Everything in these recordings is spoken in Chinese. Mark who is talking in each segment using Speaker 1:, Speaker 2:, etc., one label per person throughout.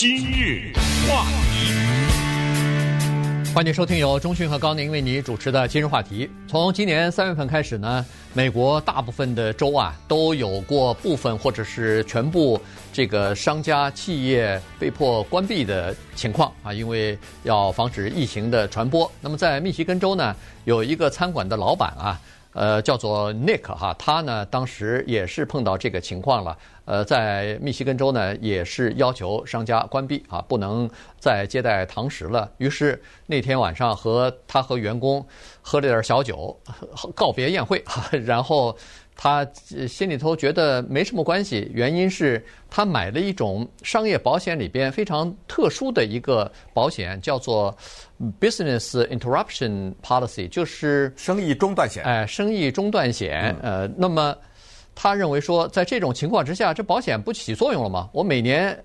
Speaker 1: 今日话题，
Speaker 2: 欢迎收听由中讯和高宁为你主持的今日话题。从今年三月份开始呢，美国大部分的州啊都有过部分或者是全部这个商家企业被迫关闭的情况啊，因为要防止疫情的传播。那么在密西根州呢，有一个餐馆的老板啊。呃，叫做 Nick 哈，他呢当时也是碰到这个情况了。呃，在密西根州呢，也是要求商家关闭啊，不能再接待堂食了。于是那天晚上和他和员工喝了点小酒，告别宴会，然后。他心里头觉得没什么关系，原因是他买了一种商业保险里边非常特殊的一个保险，叫做 Business Interruption Policy，就是
Speaker 3: 生意中断险。
Speaker 2: 哎，生意中断险。呃，那么他认为说，在这种情况之下，这保险不起作用了吗？我每年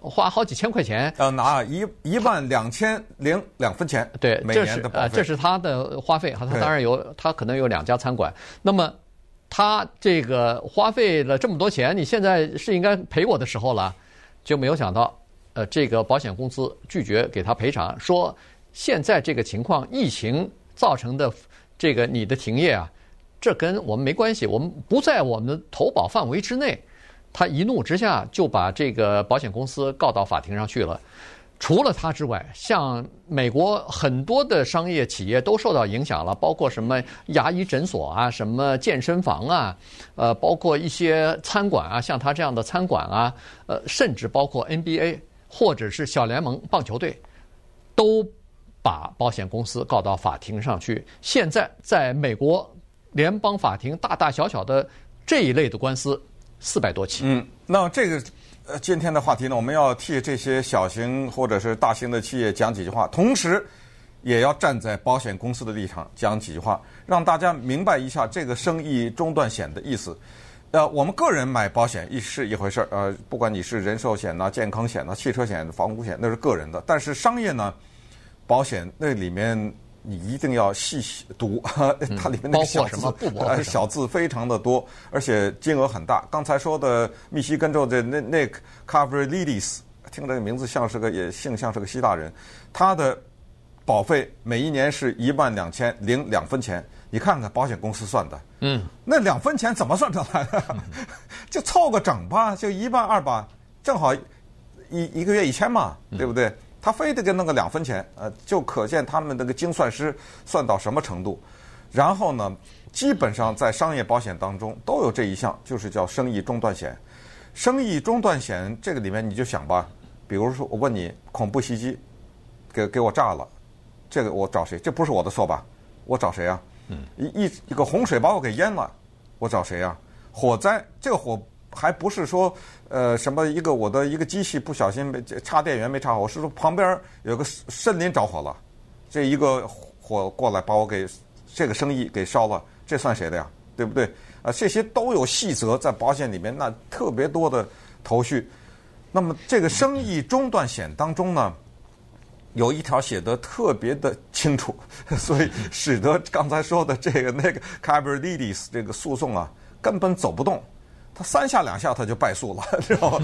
Speaker 2: 花好几千块钱，
Speaker 3: 要拿一一万两千零两分钱。
Speaker 2: 对，
Speaker 3: 每年的保费。
Speaker 2: 呃，这是他的花费。他当然有，他可能有两家餐馆。那么。他这个花费了这么多钱，你现在是应该赔我的时候了，就没有想到，呃，这个保险公司拒绝给他赔偿，说现在这个情况，疫情造成的这个你的停业啊，这跟我们没关系，我们不在我们的投保范围之内。他一怒之下就把这个保险公司告到法庭上去了。除了他之外，像美国很多的商业企业都受到影响了，包括什么牙医诊所啊，什么健身房啊，呃，包括一些餐馆啊，像他这样的餐馆啊，呃，甚至包括 NBA 或者是小联盟棒球队，都把保险公司告到法庭上去。现在在美国联邦法庭，大大小小的这一类的官司四百多起。
Speaker 3: 嗯，那这个。呃，今天的话题呢，我们要替这些小型或者是大型的企业讲几句话，同时也要站在保险公司的立场讲几句话，让大家明白一下这个生意中断险的意思。呃，我们个人买保险一是一回事儿，呃，不管你是人寿险呐、健康险呐、汽车险、房屋险，那是个人的。但是商业呢，保险那里面。你一定要细细读，它里面那个小字，小字非常的多，而且金额很大。刚才说的密西根州的那那 Kavrilidis，听这个名字像是个也姓像是个希腊人，他的保费每一年是一万两千零两分钱。你看看保险公司算的，嗯，那两分钱怎么算出来的？就凑个整吧，就一万二吧，正好一一个月一千嘛，对不对？他非得给弄个两分钱，呃，就可见他们那个精算师算到什么程度。然后呢，基本上在商业保险当中都有这一项，就是叫生意中断险。生意中断险这个里面你就想吧，比如说我问你，恐怖袭击给给我炸了，这个我找谁？这不是我的错吧？我找谁啊？嗯，一一一个洪水把我给淹了，我找谁啊？火灾，这个火。还不是说，呃，什么一个我的一个机器不小心没插电源没插好，我是说旁边有个森林着火了，这一个火过来把我给这个生意给烧了，这算谁的呀？对不对？啊，这些都有细则在保险里面，那特别多的头绪。那么这个生意中断险当中呢，有一条写得特别的清楚，所以使得刚才说的这个那个 Kavrilidis 这个诉讼啊，根本走不动。他三下两下他就败诉了，知道吧？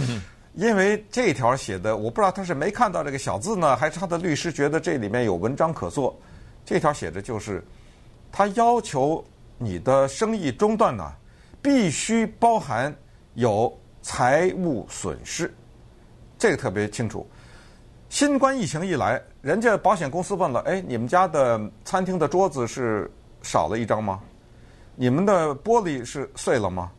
Speaker 3: 因为这条写的，我不知道他是没看到这个小字呢，还是他的律师觉得这里面有文章可做。这条写的就是，他要求你的生意中断呢，必须包含有财务损失，这个特别清楚。新冠疫情一来，人家保险公司问了：哎，你们家的餐厅的桌子是少了一张吗？你们的玻璃是碎了吗？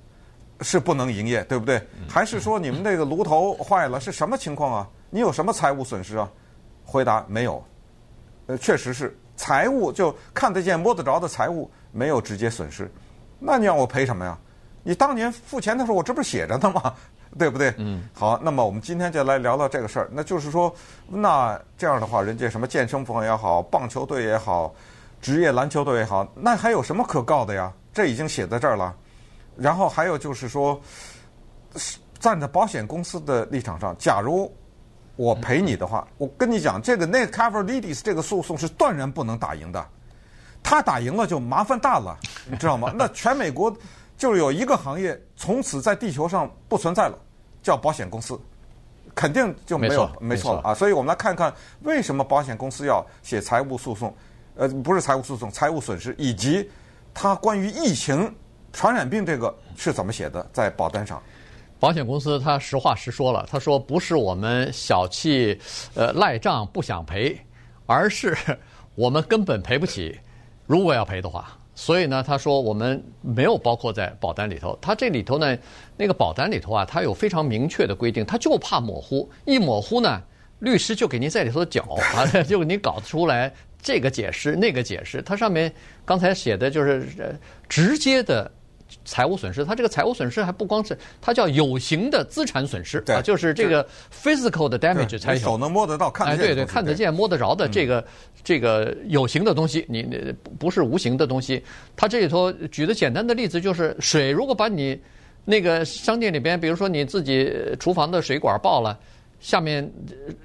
Speaker 3: 是不能营业，对不对？还是说你们那个炉头坏了？是什么情况啊？你有什么财务损失啊？回答没有。呃，确实是财务就看得见摸得着的财务没有直接损失。那你让我赔什么呀？你当年付钱的时候，我这不是写着呢吗？对不对？嗯。好，那么我们今天就来聊聊这个事儿。那就是说，那这样的话，人家什么健身房也好，棒球队也好，职业篮球队也好，那还有什么可告的呀？这已经写在这儿了。然后还有就是说，站在保险公司的立场上，假如我赔你的话，我跟你讲，这个那个 Kavrilidis 这个诉讼是断然不能打赢的。他打赢了就麻烦大了，你知道吗？那全美国就有一个行业从此在地球上不存在了，叫保险公司。肯定就没有没错了啊。所以我们来看看为什么保险公司要写财务诉讼，呃，不是财务诉讼，财务损失，以及它关于疫情传染病这个是怎么写的在保单上。
Speaker 2: 保险公司他实话实说了，他说不是我们小气，呃赖账不想赔，而是我们根本赔不起。如果要赔的话，所以呢，他说我们没有包括在保单里头。他这里头呢，那个保单里头啊，他有非常明确的规定，他就怕模糊，一模糊呢，律师就给您在里头搅啊，就给您搞出来这个解释那个解释。它上面刚才写的就是直接的。财务损失，它这个财务损失还不光是，它叫有形的资产损失啊，就是这个 physical 的 damage 才有。
Speaker 3: 手能摸得到、看得见。
Speaker 2: 哎，对对，看得见、摸得着的这个、嗯、这个有形的东西，你你不是无形的东西。它这里头举的简单的例子就是水，如果把你那个商店里边，比如说你自己厨房的水管爆了，下面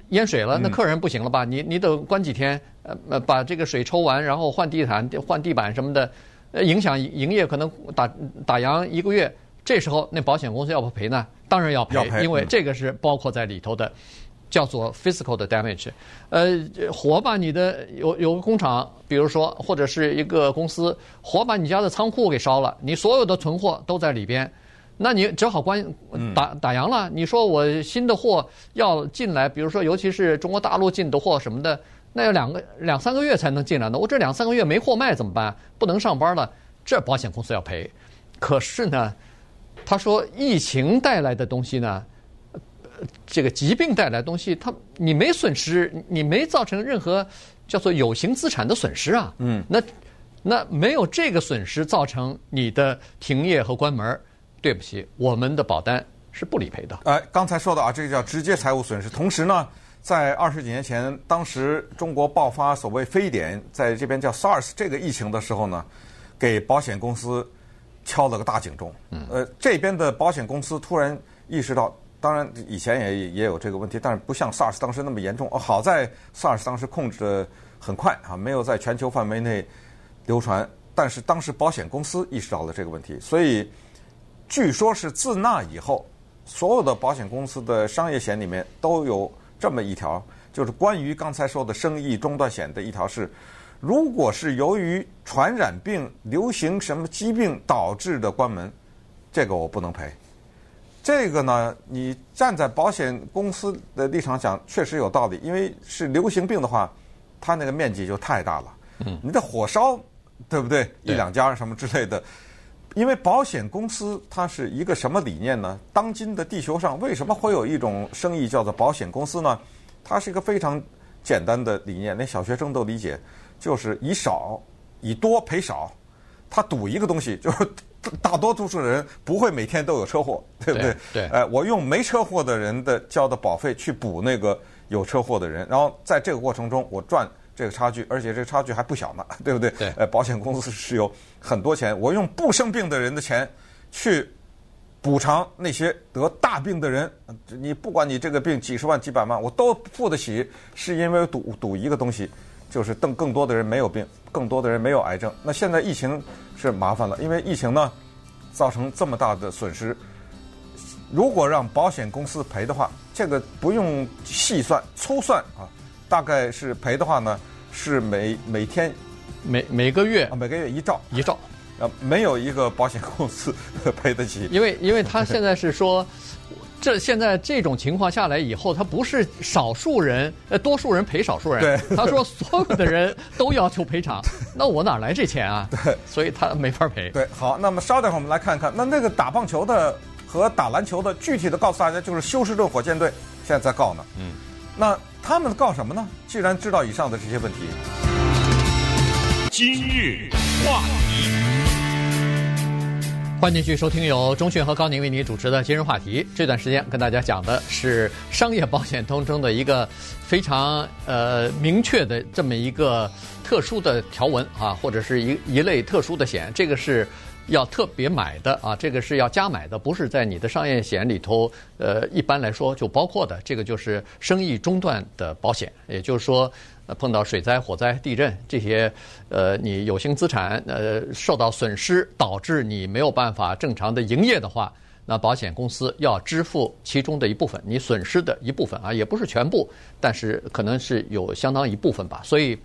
Speaker 2: 淹水了，那客人不行了吧？嗯、你你得关几天，呃，把这个水抽完，然后换地毯、换地板什么的。呃，影响营业可能打打烊一个月，这时候那保险公司要不赔呢？当然要赔，
Speaker 3: 要赔，
Speaker 2: 因为这个是包括在里头的，叫做 physical 的 damage。呃，火把你的有有个工厂，比如说或者是一个公司，火把你家的仓库给烧了，你所有的存货都在里边，那你只好关打打烊了。你说我新的货要进来，比如说尤其是中国大陆进的货什么的。那要两个两三个月才能进来呢，我这两三个月没货卖怎么办？不能上班了，这保险公司要赔。可是呢，他说疫情带来的东西呢，这个疾病带来的东西，他你没损失，你没造成任何叫做有形资产的损失啊。嗯，那那没有这个损失造成你的停业和关门，对不起，我们的保单是不理赔的。
Speaker 3: 哎，刚才说的啊，这个叫直接财务损失，同时呢。在二十几年前，当时中国爆发所谓非典，在这边叫 SARS 这个疫情的时候呢，给保险公司敲了个大警钟。呃，这边的保险公司突然意识到，当然以前也也有这个问题，但是不像 SARS 当时那么严重。哦好在 SARS 当时控制的很快啊，没有在全球范围内流传。但是当时保险公司意识到了这个问题，所以据说是自那以后，所有的保险公司的商业险里面都有。这么一条，就是关于刚才说的生意中断险的一条是，如果是由于传染病、流行什么疾病导致的关门，这个我不能赔。这个呢，你站在保险公司的立场讲，确实有道理，因为是流行病的话，它那个面积就太大了。嗯，你的火烧，对不对？一两家什么之类的。因为保险公司它是一个什么理念呢？当今的地球上为什么会有一种生意叫做保险公司呢？它是一个非常简单的理念，连小学生都理解，就是以少以多赔少。他赌一个东西，就是大多数人不会每天都有车祸，对不对？
Speaker 2: 对。
Speaker 3: 哎，我用没车祸的人的交的保费去补那个有车祸的人，然后在这个过程中我赚。这个差距，而且这个差距还不小呢，对不对？
Speaker 2: 对。
Speaker 3: 呃，保险公司是有很多钱，我用不生病的人的钱去补偿那些得大病的人。你不管你这个病几十万几百万，我都付得起，是因为赌赌一个东西，就是等更多的人没有病，更多的人没有癌症。那现在疫情是麻烦了，因为疫情呢造成这么大的损失，如果让保险公司赔的话，这个不用细算，粗算啊。大概是赔的话呢，是每每天，
Speaker 2: 每每个月
Speaker 3: 啊，每个月一兆
Speaker 2: 一兆，
Speaker 3: 啊，没有一个保险公司 赔得起。
Speaker 2: 因为因为他现在是说，这现在这种情况下来以后，他不是少数人，呃，多数人赔少数人。
Speaker 3: 对，
Speaker 2: 他说所有的人都要求赔偿，那我哪来这钱啊？
Speaker 3: 对，
Speaker 2: 所以他没法赔。
Speaker 3: 对，好，那么稍等会儿我们来看看，那那个打棒球的和打篮球的，具体的告诉大家，就是休斯顿火箭队现在在告呢。嗯，那。他们告什么呢？既然知道以上的这些问题，
Speaker 1: 今日话题，
Speaker 2: 欢迎继续收听由钟讯和高宁为您主持的今日话题。这段时间跟大家讲的是商业保险当中的一个非常呃明确的这么一个特殊的条文啊，或者是一一类特殊的险，这个是。要特别买的啊，这个是要加买的，不是在你的商业险里头。呃，一般来说就包括的，这个就是生意中断的保险。也就是说，碰到水灾、火灾、地震这些，呃，你有形资产呃受到损失，导致你没有办法正常的营业的话，那保险公司要支付其中的一部分，你损失的一部分啊，也不是全部，但是可能是有相当一部分吧。所以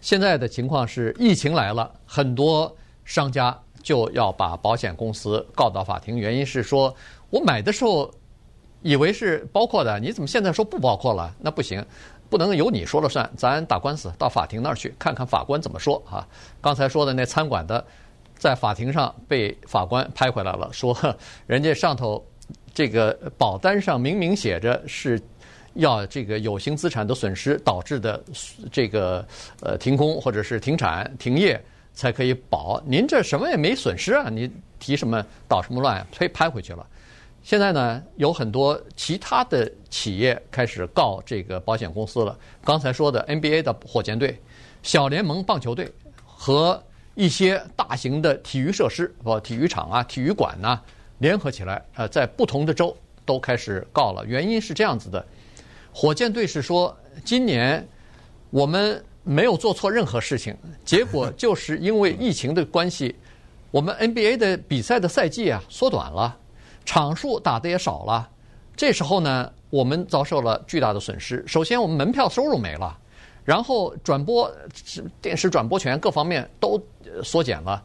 Speaker 2: 现在的情况是，疫情来了，很多商家就要把保险公司告到法庭，原因是说我买的时候以为是包括的，你怎么现在说不包括了？那不行，不能由你说了算，咱打官司到法庭那儿去，看看法官怎么说啊。刚才说的那餐馆的。在法庭上被法官拍回来了，说人家上头这个保单上明明写着是要这个有形资产的损失导致的这个呃停工或者是停产停业才可以保，您这什么也没损失啊，你提什么捣什么乱，推拍回去了。现在呢，有很多其他的企业开始告这个保险公司了。刚才说的 NBA 的火箭队、小联盟棒球队和。一些大型的体育设施，包括体育场啊、体育馆呐，联合起来，呃，在不同的州都开始告了。原因是这样子的：火箭队是说，今年我们没有做错任何事情，结果就是因为疫情的关系，我们 NBA 的比赛的赛季啊缩短了，场数打的也少了。这时候呢，我们遭受了巨大的损失。首先，我们门票收入没了。然后转播电视转播权各方面都缩减了，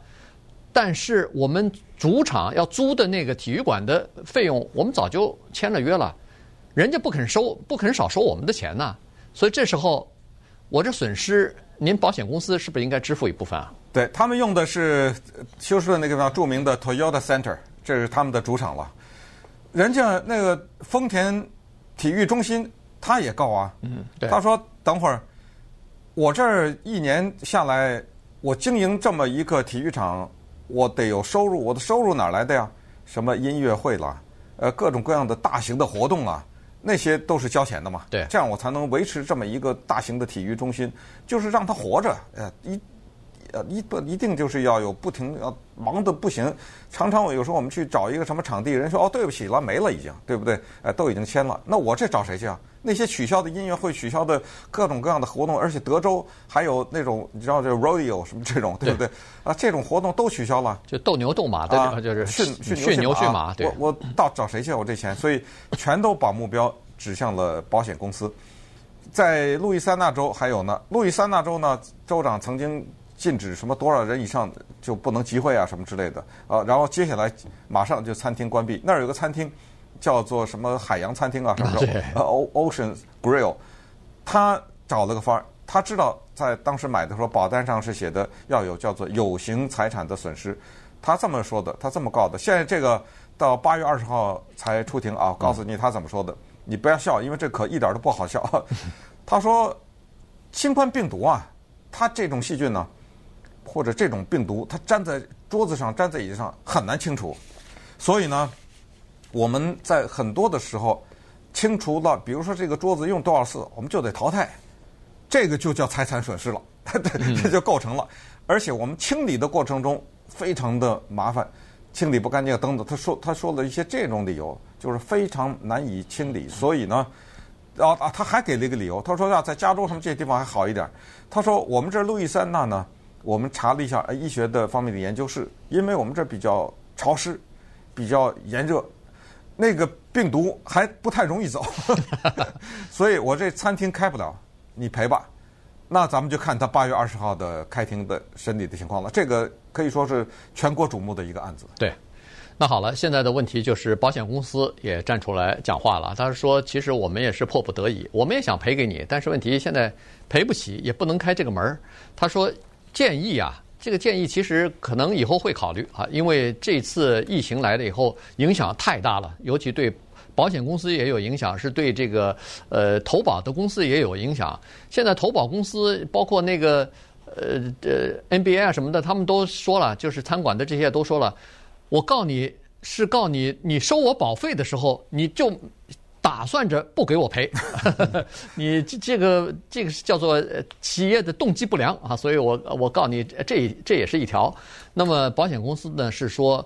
Speaker 2: 但是我们主场要租的那个体育馆的费用，我们早就签了约了，人家不肯收，不肯少收我们的钱呐。所以这时候我这损失，您保险公司是不是应该支付一部分啊？
Speaker 3: 对，他们用的是休斯顿那个地方著名的 Toyota Center，这是他们的主场了。人家那个丰田体育中心他也告啊，
Speaker 2: 嗯，对，
Speaker 3: 他说等会儿。我这儿一年下来，我经营这么一个体育场，我得有收入。我的收入哪来的呀？什么音乐会啦，呃，各种各样的大型的活动啊，那些都是交钱的嘛。
Speaker 2: 对，
Speaker 3: 这样我才能维持这么一个大型的体育中心，就是让它活着。呃，一。呃，一不一定就是要有不停要忙得不行。常常我有时候我们去找一个什么场地，人说哦，对不起了，没了已经，对不对？呃，都已经签了。那我这找谁去啊？那些取消的音乐会、取消的各种各样的活动，而且德州还有那种你知道这 rodeo 什么这种，对不对？对啊，这种活动都取消了。
Speaker 2: 就斗牛斗马的，啊、就是
Speaker 3: 驯
Speaker 2: 驯驯牛驯马。对，
Speaker 3: 我我到找谁去？我这钱，所以全都把目标指向了保险公司。在路易斯安那州还有呢，路易斯安那州呢，州长曾经。禁止什么多少人以上就不能集会啊，什么之类的啊。然后接下来马上就餐厅关闭。那儿有个餐厅叫做什么海洋餐厅啊，什么的 O Ocean Grill。他找了个法儿，他知道在当时买的时候保单上是写的要有叫做有形财产的损失。他这么说的，他这么告的。现在这个到八月二十号才出庭啊，告诉你他怎么说的。你不要笑，因为这可一点都不好笑。他说新冠病毒啊，它这种细菌呢。或者这种病毒，它粘在桌子上、粘在椅子上很难清除，所以呢，我们在很多的时候清除了，比如说这个桌子用多少次，我们就得淘汰，这个就叫财产损失了，这就构成了。而且我们清理的过程中非常的麻烦，清理不干净等等。他说他说了一些这种理由，就是非常难以清理。所以呢，啊啊，他还给了一个理由，他说要在加州什么这些地方还好一点。他说我们这路易斯安那呢。我们查了一下，呃，医学的方面的研究是，因为我们这比较潮湿，比较炎热，那个病毒还不太容易走，所以我这餐厅开不了，你赔吧。那咱们就看他八月二十号的开庭的审理的情况了。这个可以说是全国瞩目的一个案子。
Speaker 2: 对，那好了，现在的问题就是保险公司也站出来讲话了，他说，其实我们也是迫不得已，我们也想赔给你，但是问题现在赔不起，也不能开这个门儿。他说。建议啊，这个建议其实可能以后会考虑啊，因为这次疫情来了以后，影响太大了，尤其对保险公司也有影响，是对这个呃投保的公司也有影响。现在投保公司包括那个呃呃 NBA 啊什么的，他们都说了，就是餐馆的这些都说了，我告你是告你，你收我保费的时候你就。打算着不给我赔，你这这个这个是叫做企业的动机不良啊，所以我我告诉你，这这也是一条。那么保险公司呢是说，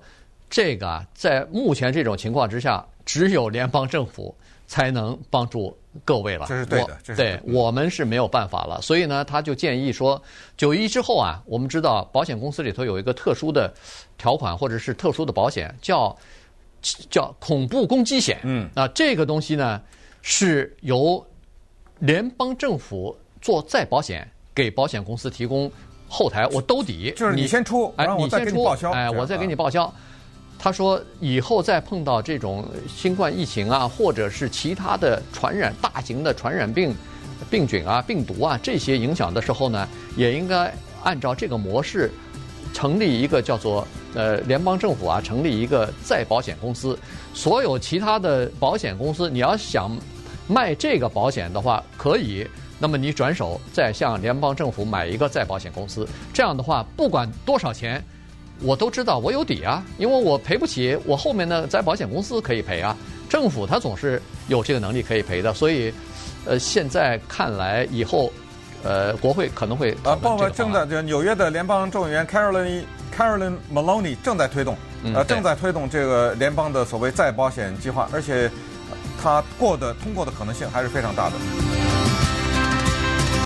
Speaker 2: 这个啊，在目前这种情况之下，只有联邦政府才能帮助各位了。
Speaker 3: 这是对的，这是
Speaker 2: 对，我们是没有办法了。所以呢，他就建议说，九一之后啊，我们知道保险公司里头有一个特殊的条款或者是特殊的保险叫。叫恐怖攻击险。
Speaker 3: 嗯，
Speaker 2: 啊，这个东西呢是由联邦政府做再保险，给保险公司提供后台，我兜底。
Speaker 3: 就是你先出，
Speaker 2: 哎，
Speaker 3: 然后我再给你报销。
Speaker 2: 哎，我再给你报销。他说以后再碰到这种新冠疫情啊，或者是其他的传染大型的传染病、病菌啊、病毒啊这些影响的时候呢，也应该按照这个模式成立一个叫做呃联邦政府啊成立一个再保险公司。所有其他的保险公司，你要想卖这个保险的话，可以。那么你转手再向联邦政府买一个再保险公司，这样的话不管多少钱，我都知道我有底啊，因为我赔不起，我后面的再保险公司可以赔啊，政府它总是有这个能力可以赔的，所以，呃，现在看来以后，呃，国会可能会
Speaker 3: 啊，包括正在这纽约的联邦众议员 Carolyn Carolyn Maloney 正在推动，呃，正在推动这个联邦的所谓再保险计划，而且它过的通过的可能性还是非常大的。